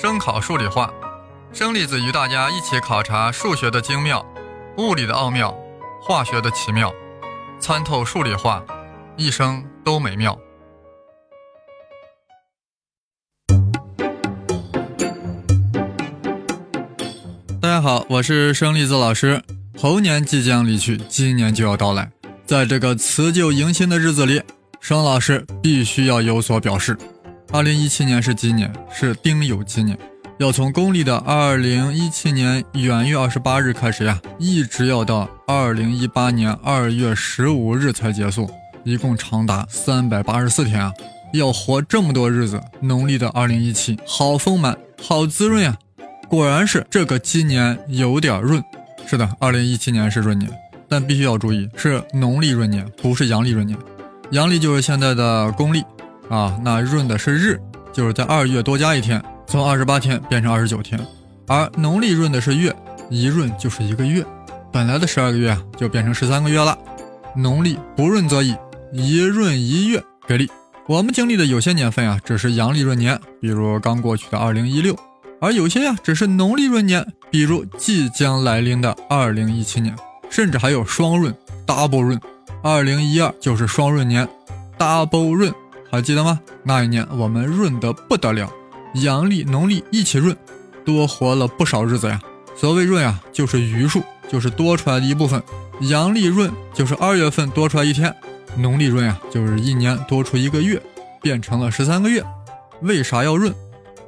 声考数理化，生粒子与大家一起考察数学的精妙、物理的奥妙、化学的奇妙，参透数理化，一生都美妙。大家好，我是生粒子老师。猴年即将离去，今年就要到来，在这个辞旧迎新的日子里，生老师必须要有所表示。二零一七年是鸡年，是丁酉鸡年，要从公历的二零一七年元月二十八日开始呀，一直要到二零一八年二月十五日才结束，一共长达三百八十四天啊！要活这么多日子，农历的二零一七好丰满，好滋润呀！果然是这个鸡年有点润。是的，二零一七年是闰年，但必须要注意，是农历闰年，不是阳历闰年。阳历就是现在的公历。啊，那闰的是日，就是在二月多加一天，从二十八天变成二十九天。而农历闰的是月，一闰就是一个月，本来的十二个月啊，就变成十三个月了。农历不闰则已，一闰一月给力。我们经历的有些年份啊，只是阳历闰年，比如刚过去的二零一六；而有些呀，只是农历闰年，比如即将来临的二零一七年，甚至还有双闰 （double 闰）。二零一二就是双闰年，double 闰。还记得吗？那一年我们闰得不得了，阳历、农历一起闰，多活了不少日子呀。所谓闰啊，就是余数，就是多出来的一部分。阳历闰就是二月份多出来一天，农历闰啊就是一年多出一个月，变成了十三个月。为啥要闰？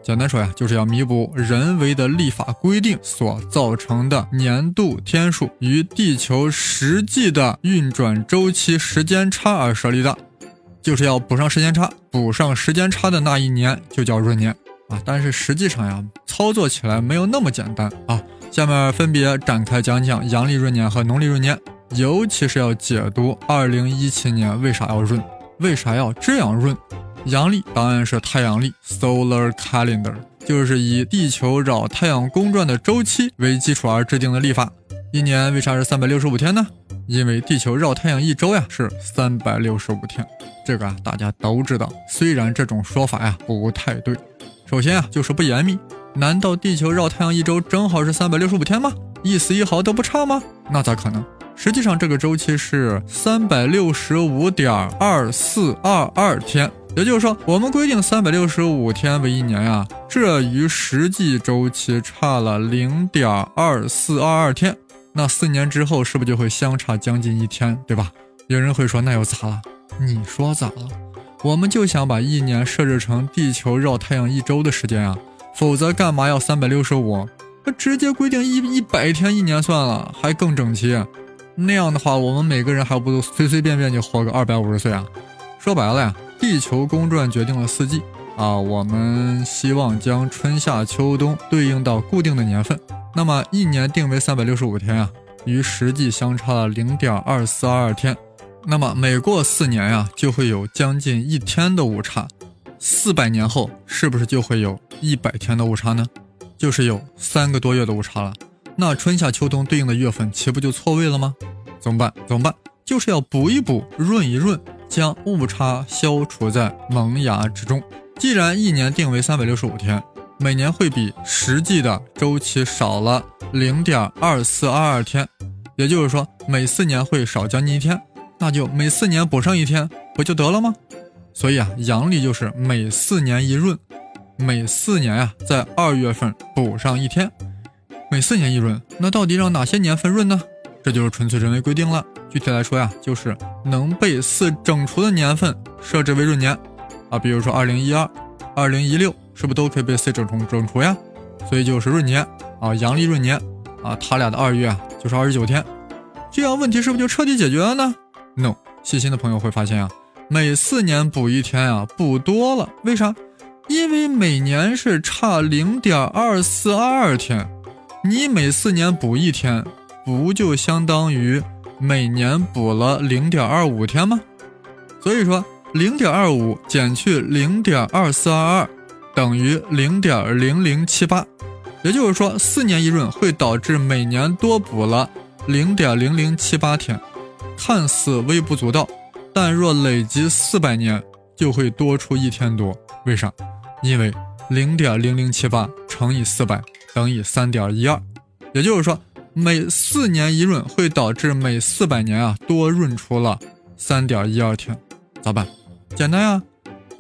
简单说呀，就是要弥补人为的历法规定所造成的年度天数与地球实际的运转周期时间差而设立的。就是要补上时间差，补上时间差的那一年就叫闰年啊！但是实际上呀，操作起来没有那么简单啊。下面分别展开讲讲阳历闰年和农历闰年，尤其是要解读2017年为啥要闰，为啥要这样闰。阳历当然是太阳历 （Solar Calendar），就是以地球绕太阳公转的周期为基础而制定的历法。一年为啥是三百六十五天呢？因为地球绕太阳一周呀是三百六十五天，这个啊大家都知道。虽然这种说法呀不太对，首先啊就是不严密。难道地球绕太阳一周正好是三百六十五天吗？一丝一毫都不差吗？那咋可能？实际上这个周期是三百六十五点二四二二天，也就是说我们规定三百六十五天为一年呀，这与实际周期差了零点二四二二天。那四年之后是不是就会相差将近一天，对吧？有人会说那又咋了？你说咋了？我们就想把一年设置成地球绕太阳一周的时间啊，否则干嘛要三百六十五？那直接规定一一百天一年算了，还更整齐。那样的话，我们每个人还不都随随便便就活个二百五十岁啊？说白了呀，地球公转决定了四季啊，我们希望将春夏秋冬对应到固定的年份。那么一年定为三百六十五天啊，与实际相差了零点二四二二天。那么每过四年呀，就会有将近一天的误差。四百年后是不是就会有一百天的误差呢？就是有三个多月的误差了。那春夏秋冬对应的月份岂不就错位了吗？怎么办？怎么办？就是要补一补，润一润，将误差消除在萌芽之中。既然一年定为三百六十五天。每年会比实际的周期少了零点二四二二天，也就是说每四年会少将近一天，那就每四年补上一天不就得了吗？所以啊，阳历就是每四年一闰，每四年呀在二月份补上一天，每四年一闰。那到底让哪些年份闰呢？这就是纯粹人为规定了。具体来说呀，就是能被四整除的年份设置为闰年啊，比如说二零一二、二零一六。是不是都可以被 C 整除整除呀？所以就是闰年啊，阳历闰年啊，他俩的二月啊就是二十九天，这样问题是不是就彻底解决了呢？No，细心的朋友会发现啊，每四年补一天啊，补多了，为啥？因为每年是差零点二四二二天，你每四年补一天，不就相当于每年补了零点二五天吗？所以说零点二五减去零点二四二二。等于零点零零七八，也就是说，四年一闰会导致每年多补了零点零零七八天，看似微不足道，但若累积四百年，就会多出一天多。为啥？因为零点零零七八乘以四百等于三点一二，也就是说，每四年一闰会导致每四百年啊多闰出了三点一二天，咋办？简单呀，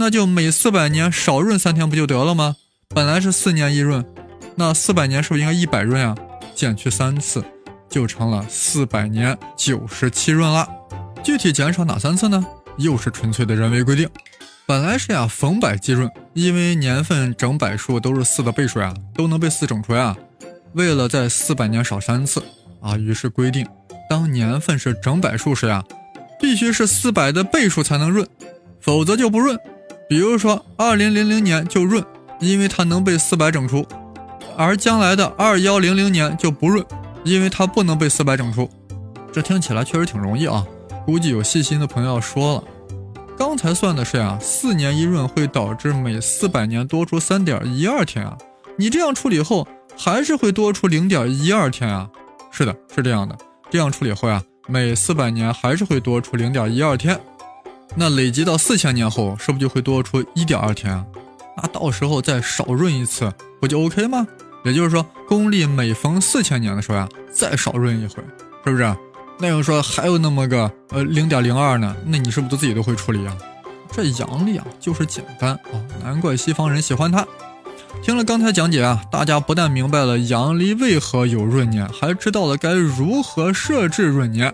那就每四百年少闰三天不就得了吗？本来是四年一闰，那四百年是不是应该一百闰啊？减去三次，就成了四百年九十七闰了。具体减少哪三次呢？又是纯粹的人为规定。本来是呀，逢百即闰，因为年份整百数都是四的倍数呀，都能被四整出呀。为了在四百年少三次啊，于是规定，当年份是整百数时呀，必须是四百的倍数才能闰，否则就不闰。比如说二零零零年就闰，因为它能被四百整出；而将来的二幺零零年就不闰，因为它不能被四百整出。这听起来确实挺容易啊，估计有细心的朋友要说了。刚才算的是呀，四年一闰会导致每四百年多出三点一二天啊。你这样处理后，还是会多出零点一二天啊。是的，是这样的。这样处理后呀，每四百年还是会多出零点一二天。那累积到四千年后，是不是就会多出一点二天？那到时候再少闰一次，不就 OK 吗？也就是说，公历每逢四千年的时候呀，再少闰一回，是不是？那要说还有那么个呃零点零二呢，那你是不是都自己都会处理啊？这阳历啊就是简单啊，难怪西方人喜欢它。听了刚才讲解啊，大家不但明白了阳历为何有闰年，还知道了该如何设置闰年，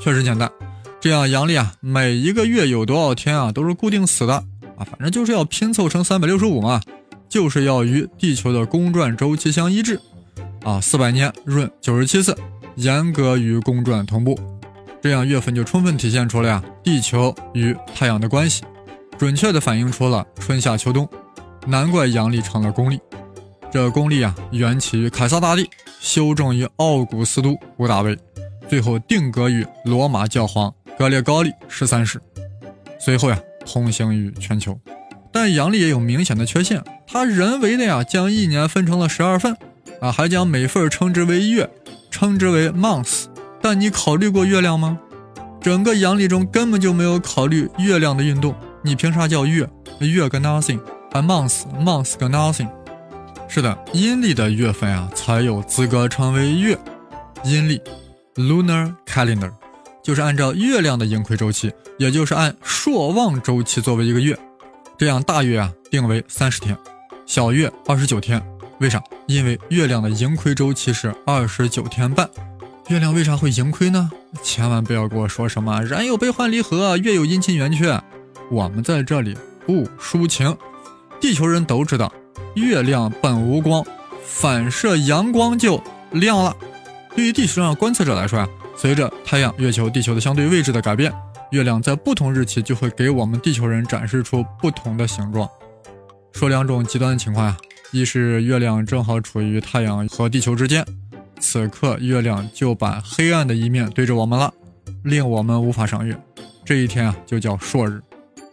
确实简单。这样阳历啊，每一个月有多少天啊，都是固定死的啊，反正就是要拼凑成三百六十五嘛，就是要与地球的公转周期相一致啊，四百年闰九十七次。严格与公转同步，这样月份就充分体现出了呀地球与太阳的关系，准确地反映出了春夏秋冬。难怪阳历成了公历。这公历啊，缘起于凯撒大帝，修正于奥古斯都屋大维，最后定格于罗马教皇格列高利十三世，随后呀通行于全球。但阳历也有明显的缺陷，它人为的呀将一年分成了十二份，啊还将每份称之为月。称之为 month，但你考虑过月亮吗？整个阳历中根本就没有考虑月亮的运动，你凭啥叫月？月个 nothing，还 month，month 个 nothing。是的，阴历的月份啊才有资格称为月。阴历 lunar calendar 就是按照月亮的盈亏周期，也就是按朔望周期作为一个月。这样大月啊定为三十天，小月二十九天。为啥？因为月亮的盈亏周期是二十九天半。月亮为啥会盈亏呢？千万不要跟我说什么人有悲欢离合，月有阴晴圆缺。我们在这里不抒情。地球人都知道，月亮本无光，反射阳光就亮了。对于地球上的观测者来说啊，随着太阳、月球、地球的相对位置的改变，月亮在不同日期就会给我们地球人展示出不同的形状。说两种极端的情况呀。一是月亮正好处于太阳和地球之间，此刻月亮就把黑暗的一面对着我们了，令我们无法赏月。这一天啊，就叫朔日，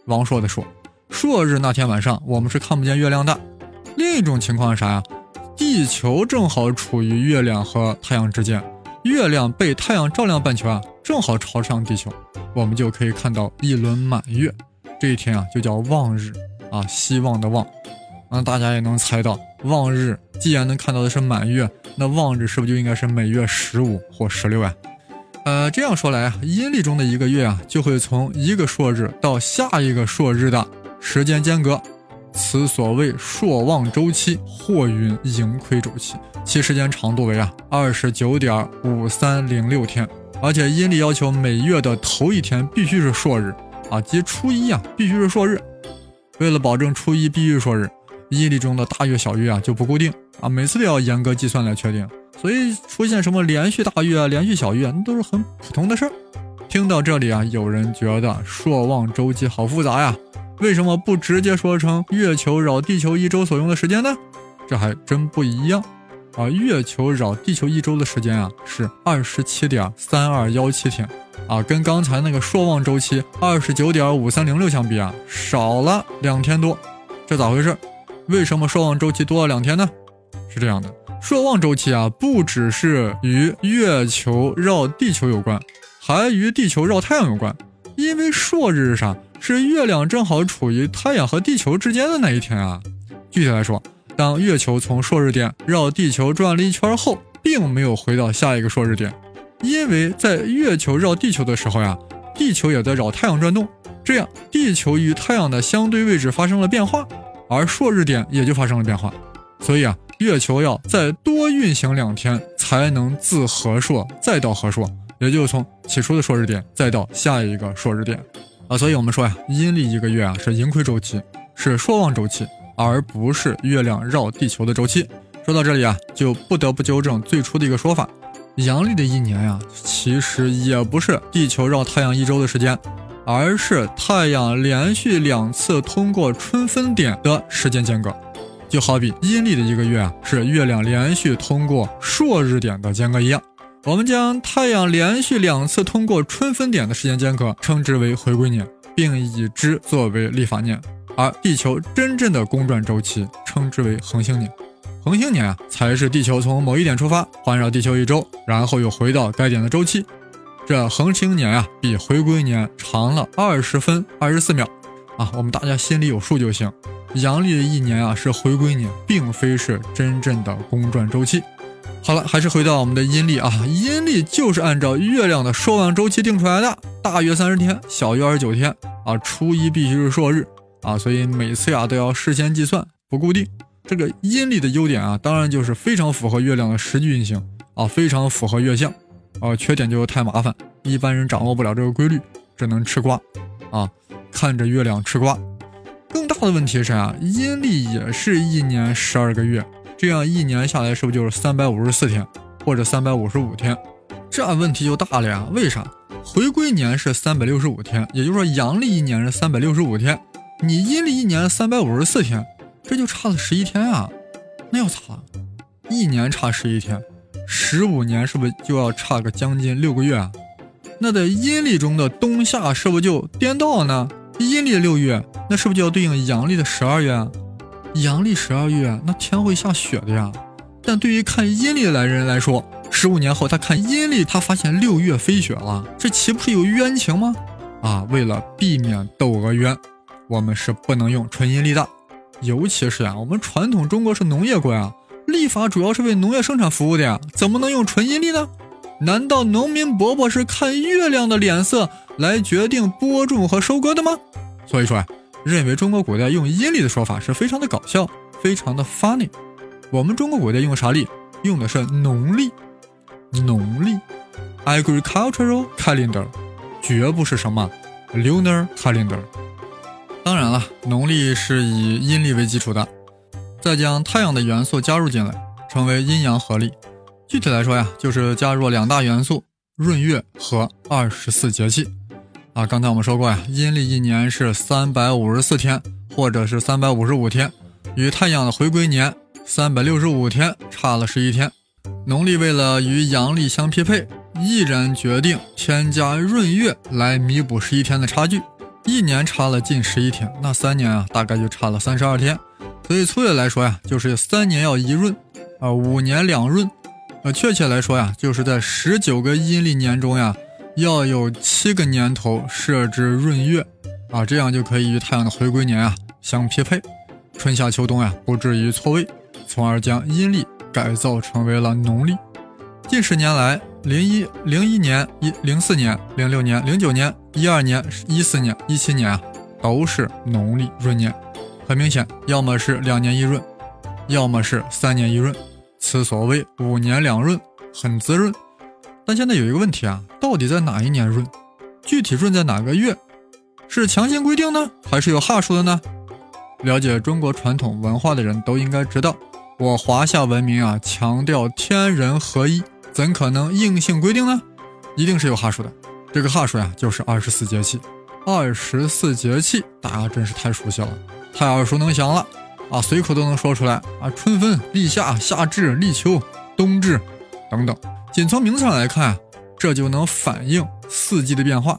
王朔的朔。朔日那天晚上，我们是看不见月亮的。另一种情况是啥呀？地球正好处于月亮和太阳之间，月亮被太阳照亮半球啊，正好朝向地球，我们就可以看到一轮满月。这一天啊，就叫望日啊，希望的望。那大家也能猜到，望日既然能看到的是满月，那望日是不是就应该是每月十五或十六呀？呃，这样说来啊，阴历中的一个月啊，就会从一个朔日到下一个朔日的时间间隔，此所谓朔望周期或云盈亏周期，其时间长度为啊二十九点五三零六天，而且阴历要求每月的头一天必须是朔日啊，即初一啊必须是朔日，为了保证初一必须朔日。阴历中的大月小月啊就不固定啊，每次都要严格计算来确定，所以出现什么连续大月啊、连续小月啊，那都是很普通的事儿。听到这里啊，有人觉得朔望周期好复杂呀，为什么不直接说成月球绕地球一周所用的时间呢？这还真不一样啊，月球绕地球一周的时间啊是二十七点三二幺七天啊，跟刚才那个朔望周期二十九点五三零六相比啊，少了两天多，这咋回事？为什么朔望周期多了两天呢？是这样的，朔望周期啊，不只是与月球绕地球有关，还与地球绕太阳有关。因为朔日是啥？是月亮正好处于太阳和地球之间的那一天啊。具体来说，当月球从朔日点绕地球转了一圈后，并没有回到下一个朔日点，因为在月球绕地球的时候呀，地球也在绕太阳转动，这样地球与太阳的相对位置发生了变化，而朔日点也就发生了变化。所以啊，月球要再多运行两天，才能自合朔再到合朔，也就是从起初的朔日点再到下一个朔日点啊。所以我们说呀，阴历一个月啊是盈亏周期，是朔望周期。而不是月亮绕地球的周期。说到这里啊，就不得不纠正最初的一个说法：阳历的一年呀，其实也不是地球绕太阳一周的时间，而是太阳连续两次通过春分点的时间间隔。就好比阴历的一个月啊，是月亮连续通过朔日点的间隔一样。我们将太阳连续两次通过春分点的时间间隔称之为回归年，并以之作为历法年。而地球真正的公转周期称之为恒星年，恒星年啊才是地球从某一点出发，环绕地球一周，然后又回到该点的周期。这恒星年啊比回归年长了二十分二十四秒啊，我们大家心里有数就行。阳历的一年啊是回归年，并非是真正的公转周期。好了，还是回到我们的阴历啊，阴历就是按照月亮的朔望周期定出来的，大约三十天，小于二十九天啊，初一必须是朔日。啊，所以每次呀都要事先计算，不固定。这个阴历的优点啊，当然就是非常符合月亮的实际运行啊，非常符合月相。啊，缺点就是太麻烦，一般人掌握不了这个规律，只能吃瓜啊，看着月亮吃瓜。更大的问题是啊，阴历也是一年十二个月，这样一年下来是不是就是三百五十四天或者三百五十五天？这问题就大了呀。为啥？回归年是三百六十五天，也就是说阳历一年是三百六十五天。你阴历一年三百五十四天，这就差了十一天啊！那要咋？一年差十一天，十五年是不是就要差个将近六个月啊？那在阴历中的冬夏是不是就颠倒了呢？阴历六月，那是不是就要对应阳历的十二月啊？阳历十二月，那天会下雪的呀。但对于看阴历的来人来说，十五年后他看阴历，他发现六月飞雪了，这岂不是有冤情吗？啊，为了避免窦娥冤。我们是不能用纯阴历的，尤其是啊，我们传统中国是农业国呀，历法主要是为农业生产服务的呀，怎么能用纯阴历呢？难道农民伯伯是看月亮的脸色来决定播种和收割的吗？所以说啊，认为中国古代用阴历的说法是非常的搞笑，非常的 funny。我们中国古代用啥历？用的是农历，农历，agricultural calendar，绝不是什么 lunar calendar。当然了，农历是以阴历为基础的，再将太阳的元素加入进来，成为阴阳合历。具体来说呀，就是加入两大元素：闰月和二十四节气。啊，刚才我们说过呀，阴历一年是三百五十四天，或者是三百五十五天，与太阳的回归年三百六十五天差了十一天。农历为了与阳历相匹配，毅然决定添加闰月来弥补十一天的差距。一年差了近十一天，那三年啊，大概就差了三十二天。所以粗略来说呀，就是三年要一闰，啊，五年两闰。呃，确切来说呀，就是在十九个阴历年中呀，要有七个年头设置闰月，啊，这样就可以与太阳的回归年啊相匹配，春夏秋冬呀不至于错位，从而将阴历改造成为了农历。近十年来，零一零一年、一零四年、零六年、零九年、一二年、一四年、一七年啊，都是农历闰年。很明显，要么是两年一闰，要么是三年一闰，此所谓五年两闰，很滋润。但现在有一个问题啊，到底在哪一年闰？具体闰在哪个月？是强行规定呢，还是有哈数的呢？了解中国传统文化的人都应该知道，我华夏文明啊，强调天人合一。怎可能硬性规定呢？一定是有哈数的。这个哈数呀，就是二十四节气。二十四节气，大家真是太熟悉了，太耳熟能详了啊，随口都能说出来啊。春分、立夏、夏至、立秋、冬至等等。仅从名字上来看，这就能反映四季的变化。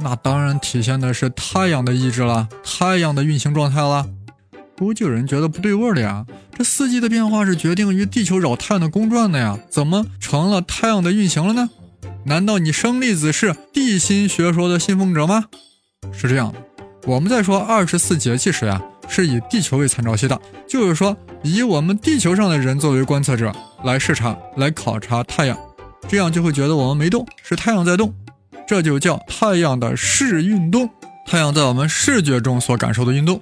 那当然体现的是太阳的意志了，太阳的运行状态了。估计有人觉得不对味儿了呀，这四季的变化是决定于地球绕太阳的公转的呀，怎么成了太阳的运行了呢？难道你生粒子是地心学说的信奉者吗？是这样，我们在说二十四节气时呀，是以地球为参照系的，就是说以我们地球上的人作为观测者来视察、来考察太阳，这样就会觉得我们没动，是太阳在动，这就叫太阳的视运动。太阳在我们视觉中所感受的运动，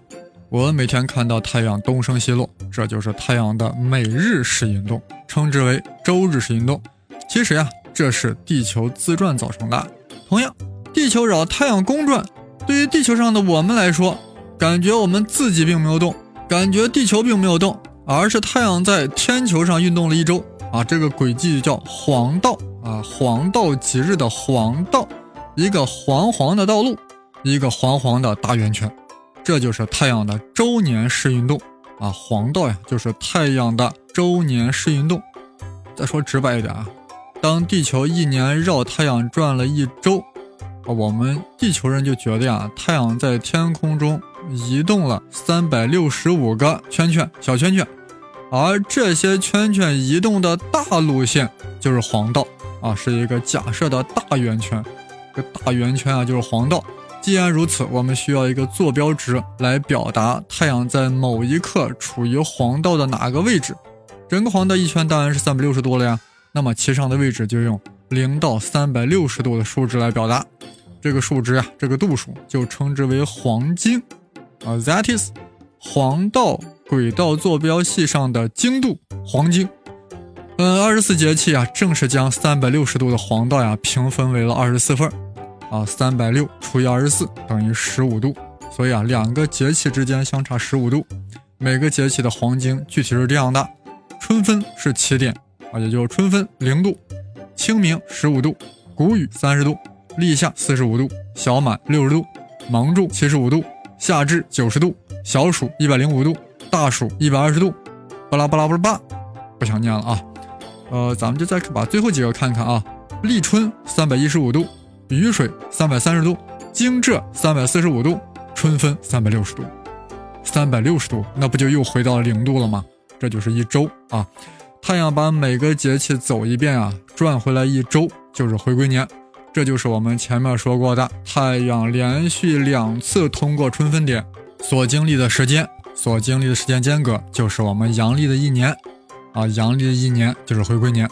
我们每天看到太阳东升西落，这就是太阳的每日视运动，称之为周日视运动。其实呀，这是地球自转造成的。同样，地球绕太阳公转，对于地球上的我们来说，感觉我们自己并没有动，感觉地球并没有动，而是太阳在天球上运动了一周啊。这个轨迹叫黄道啊，黄道吉日的黄道，一个黄黄的道路。一个黄黄的大圆圈，这就是太阳的周年视运动啊！黄道呀，就是太阳的周年视运动。再说直白一点啊，当地球一年绕太阳转了一周，啊，我们地球人就觉得呀，太阳在天空中移动了三百六十五个圈圈，小圈圈，而这些圈圈移动的大路线就是黄道啊，是一个假设的大圆圈，这大圆圈啊，就是黄道。既然如此，我们需要一个坐标值来表达太阳在某一刻处于黄道的哪个位置。整个黄道一圈当然是三百六十度了呀，那么其上的位置就用零到三百六十度的数值来表达。这个数值啊，这个度数就称之为黄经啊，that is 黄道轨道坐标系上的经度黄经。嗯，二十四节气啊，正是将三百六十度的黄道呀平分为了二十四份。啊，三百六除以二十四等于十五度，所以啊，两个节气之间相差十五度。每个节气的黄经具体是这样的：春分是起点啊，也就是春分零度；清明十五度；谷雨三十度；立夏四十五度；小满六十度；芒种七十五度；夏至九十度；小暑一百零五度；大暑一百二十度。巴拉巴拉巴拉巴，不想念了啊。呃，咱们就再把最后几个看看啊。立春三百一十五度。雨水三百三十度，惊蛰三百四十五度，春分三百六十度，三百六十度，那不就又回到了零度了吗？这就是一周啊！太阳把每个节气走一遍啊，转回来一周就是回归年，这就是我们前面说过的，太阳连续两次通过春分点所经历的时间，所经历的时间间隔，就是我们阳历的一年啊，阳历的一年就是回归年。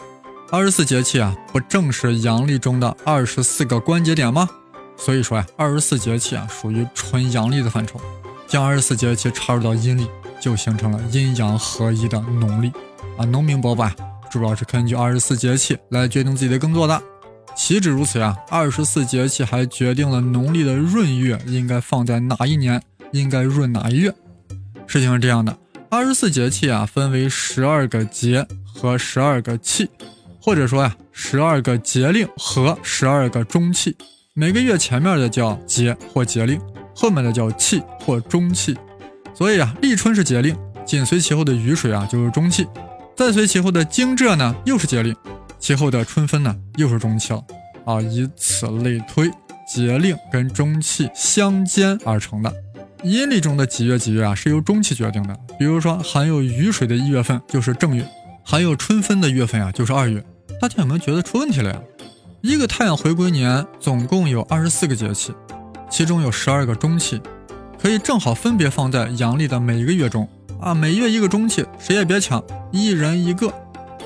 二十四节气啊，不正是阳历中的二十四个关节点吗？所以说呀，二十四节气啊，属于纯阳历的范畴。将二十四节气插入到阴历，就形成了阴阳合一的农历啊。农民伯伯啊，主要是根据二十四节气来决定自己的耕作的。岂止如此呀，二十四节气还决定了农历的闰月应该放在哪一年，应该闰哪一月。事情是这样的，二十四节气啊，分为十二个节和十二个气。或者说呀，十二个节令和十二个中气，每个月前面的叫节或节令，后面的叫气或中气。所以啊，立春是节令，紧随其后的雨水啊就是中气，再随其后的惊蛰呢又是节令，其后的春分呢又是中气了啊，以此类推，节令跟中气相间而成的。阴历中的几月几月啊是由中气决定的，比如说含有雨水的一月份就是正月，含有春分的月份啊就是二月。大家有没有觉得出问题了呀？一个太阳回归年总共有二十四个节气，其中有十二个中气，可以正好分别放在阳历的每一个月中啊。每月一个中气，谁也别抢，一人一个。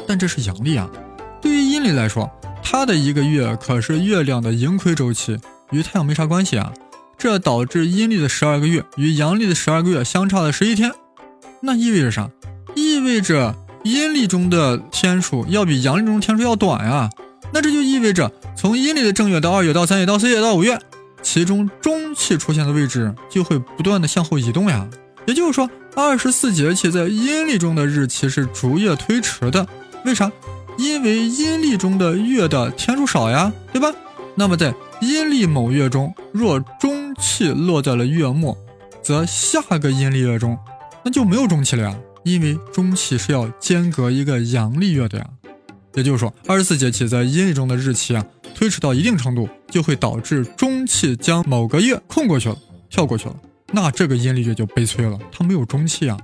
但这是阳历啊，对于阴历来说，它的一个月可是月亮的盈亏周期，与太阳没啥关系啊。这导致阴历的十二个月与阳历的十二个月相差了十一天，那意味着啥？意味着。阴历中的天数要比阳历中天数要短呀，那这就意味着从阴历的正月到二月到三月到四月到五月，其中中气出现的位置就会不断的向后移动呀。也就是说，二十四节气在阴历中的日期是逐月推迟的。为啥？因为阴历中的月的天数少呀，对吧？那么在阴历某月中，若中气落在了月末，则下个阴历月中那就没有中气了呀。因为中气是要间隔一个阳历月的呀，也就是说，二十四节气在阴历中的日期啊，推迟到一定程度，就会导致中气将某个月空过去了，跳过去了。那这个阴历月就悲催了，它没有中气啊。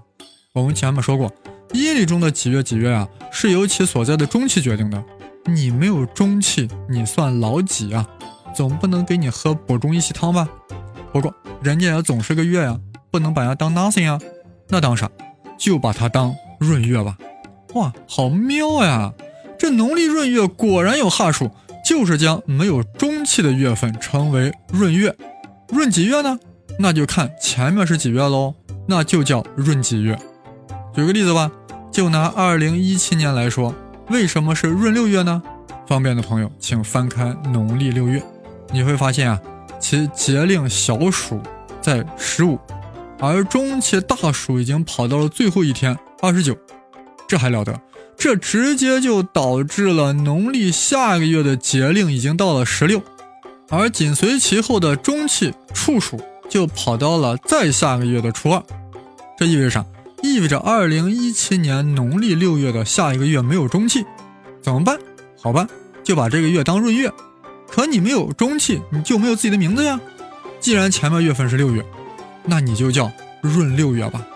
我们前面说过，阴历中的几月几月啊，是由其所在的中气决定的。你没有中气，你算老几啊？总不能给你喝补中益气汤吧？不过人家也总是个月呀，不能把它当 nothing 啊，那当啥？就把它当闰月吧。哇，好妙呀！这农历闰月果然有哈数，就是将没有中气的月份称为闰月。闰几月呢？那就看前面是几月喽，那就叫闰几月。举个例子吧，就拿二零一七年来说，为什么是闰六月呢？方便的朋友，请翻开农历六月，你会发现啊，其节令小暑在十五，而中期大暑已经跑到了最后一天二十九，这还了得？这直接就导致了农历下个月的节令已经到了十六，而紧随其后的中气处暑就跑到了再下个月的初二，这意味着啥？意味着二零一七年农历六月的下一个月没有中气，怎么办？好办，就把这个月当闰月。可你没有中气，你就没有自己的名字呀。既然前面月份是六月，那你就叫闰六月吧。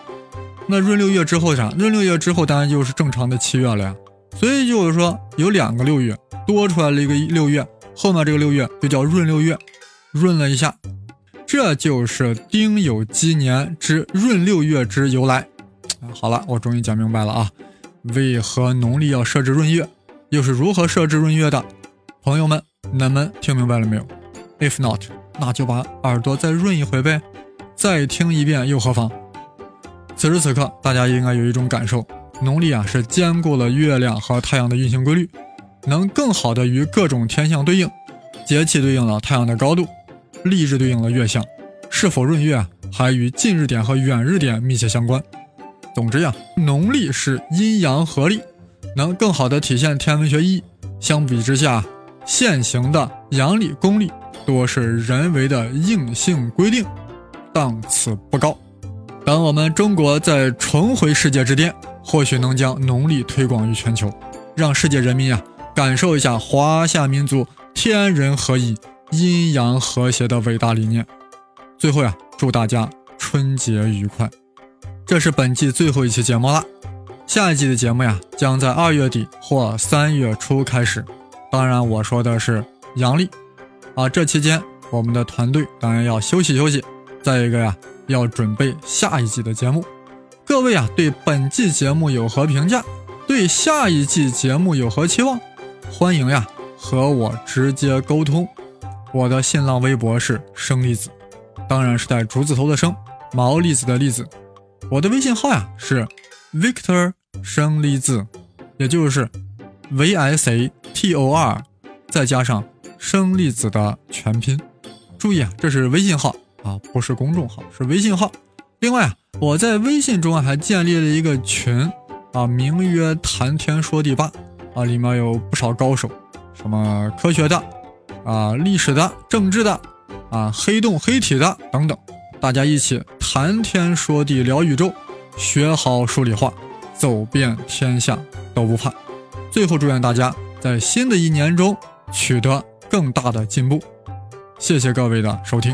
那闰六月之后啥？闰六月之后当然就是正常的七月了呀。所以就是说有两个六月，多出来了一个六月，后面这个六月就叫闰六月。闰了一下，这就是丁酉鸡年之闰六月之由来。好了，我终于讲明白了啊！为何农历要设置闰月，又是如何设置闰月的？朋友们，你们听明白了没有？If not，那就把耳朵再润一回呗，再听一遍又何妨？此时此刻，大家应该有一种感受：农历啊是兼顾了月亮和太阳的运行规律，能更好的与各种天象对应。节气对应了太阳的高度，历日对应了月相，是否闰月，还与近日点和远日点密切相关。总之呀，农历是阴阳合历，能更好的体现天文学意义。相比之下，现行的阳历、公历多是人为的硬性规定，档次不高。等我们中国再重回世界之巅，或许能将农历推广于全球，让世界人民呀感受一下华夏民族天人合一、阴阳和谐的伟大理念。最后呀，祝大家春节愉快！这是本季最后一期节目了，下一季的节目呀将在二月底或三月初开始。当然，我说的是阳历啊。这期间，我们的团队当然要休息休息。再一个呀。要准备下一季的节目，各位啊，对本季节目有何评价？对下一季节目有何期望？欢迎呀和我直接沟通。我的新浪微博是生粒子，当然是带竹字头的生，毛粒子的粒子。我的微信号呀是 Victor 生粒子，也就是 V S A T O R 再加上生粒子的全拼。注意啊，这是微信号。啊，不是公众号，是微信号。另外啊，我在微信中还建立了一个群，啊，名曰“谈天说地吧”，啊，里面有不少高手，什么科学的，啊，历史的，政治的，啊，黑洞黑体的等等，大家一起谈天说地聊宇宙，学好数理化，走遍天下都不怕。最后祝愿大家在新的一年中取得更大的进步。谢谢各位的收听。